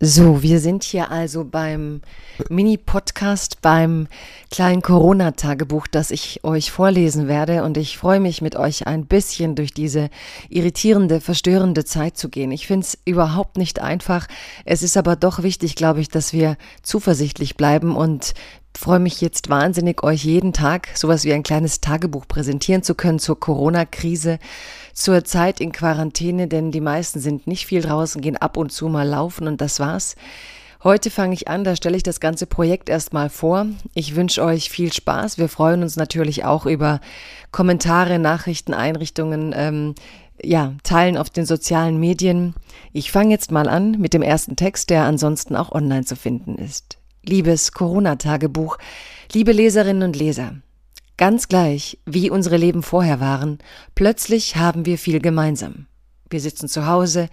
So, wir sind hier also beim Mini-Podcast, beim kleinen Corona-Tagebuch, das ich euch vorlesen werde. Und ich freue mich, mit euch ein bisschen durch diese irritierende, verstörende Zeit zu gehen. Ich finde es überhaupt nicht einfach. Es ist aber doch wichtig, glaube ich, dass wir zuversichtlich bleiben und freue mich jetzt wahnsinnig, euch jeden Tag sowas wie ein kleines Tagebuch präsentieren zu können zur Corona-Krise, zur Zeit in Quarantäne, denn die meisten sind nicht viel draußen, gehen ab und zu mal laufen und das war's. Heute fange ich an, da stelle ich das ganze Projekt erstmal vor. Ich wünsche euch viel Spaß. Wir freuen uns natürlich auch über Kommentare, Nachrichten, Einrichtungen, ähm, ja, teilen auf den sozialen Medien. Ich fange jetzt mal an mit dem ersten Text, der ansonsten auch online zu finden ist. Liebes Corona-Tagebuch, liebe Leserinnen und Leser, ganz gleich, wie unsere Leben vorher waren, plötzlich haben wir viel gemeinsam. Wir sitzen zu Hause,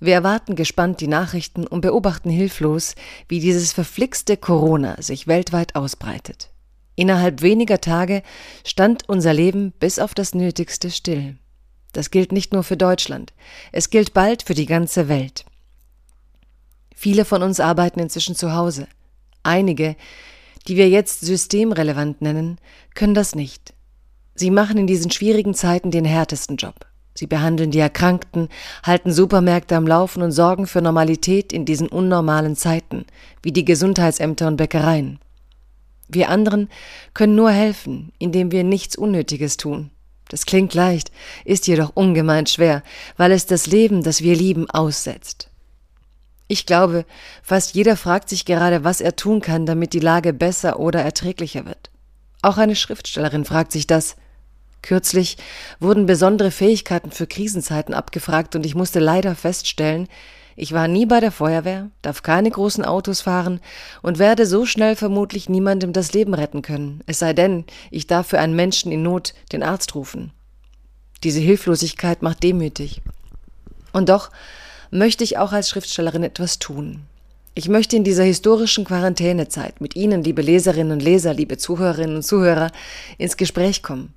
wir erwarten gespannt die Nachrichten und beobachten hilflos, wie dieses verflixte Corona sich weltweit ausbreitet. Innerhalb weniger Tage stand unser Leben bis auf das Nötigste still. Das gilt nicht nur für Deutschland, es gilt bald für die ganze Welt. Viele von uns arbeiten inzwischen zu Hause. Einige, die wir jetzt systemrelevant nennen, können das nicht. Sie machen in diesen schwierigen Zeiten den härtesten Job. Sie behandeln die Erkrankten, halten Supermärkte am Laufen und sorgen für Normalität in diesen unnormalen Zeiten, wie die Gesundheitsämter und Bäckereien. Wir anderen können nur helfen, indem wir nichts Unnötiges tun. Das klingt leicht, ist jedoch ungemein schwer, weil es das Leben, das wir lieben, aussetzt. Ich glaube, fast jeder fragt sich gerade, was er tun kann, damit die Lage besser oder erträglicher wird. Auch eine Schriftstellerin fragt sich das. Kürzlich wurden besondere Fähigkeiten für Krisenzeiten abgefragt und ich musste leider feststellen, ich war nie bei der Feuerwehr, darf keine großen Autos fahren und werde so schnell vermutlich niemandem das Leben retten können, es sei denn, ich darf für einen Menschen in Not den Arzt rufen. Diese Hilflosigkeit macht demütig. Und doch möchte ich auch als Schriftstellerin etwas tun. Ich möchte in dieser historischen Quarantänezeit mit Ihnen, liebe Leserinnen und Leser, liebe Zuhörerinnen und Zuhörer, ins Gespräch kommen.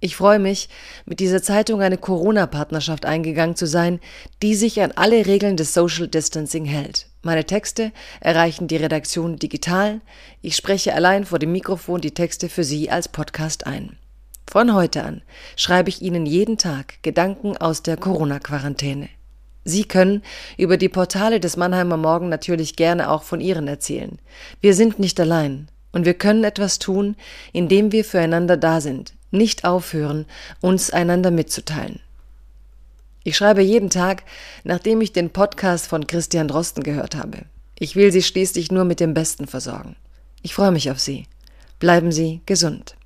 Ich freue mich, mit dieser Zeitung eine Corona-Partnerschaft eingegangen zu sein, die sich an alle Regeln des Social Distancing hält. Meine Texte erreichen die Redaktion digital. Ich spreche allein vor dem Mikrofon die Texte für Sie als Podcast ein. Von heute an schreibe ich Ihnen jeden Tag Gedanken aus der Corona-Quarantäne. Sie können über die Portale des Mannheimer Morgen natürlich gerne auch von Ihren erzählen. Wir sind nicht allein und wir können etwas tun, indem wir füreinander da sind, nicht aufhören, uns einander mitzuteilen. Ich schreibe jeden Tag, nachdem ich den Podcast von Christian Drosten gehört habe. Ich will Sie schließlich nur mit dem Besten versorgen. Ich freue mich auf Sie. Bleiben Sie gesund.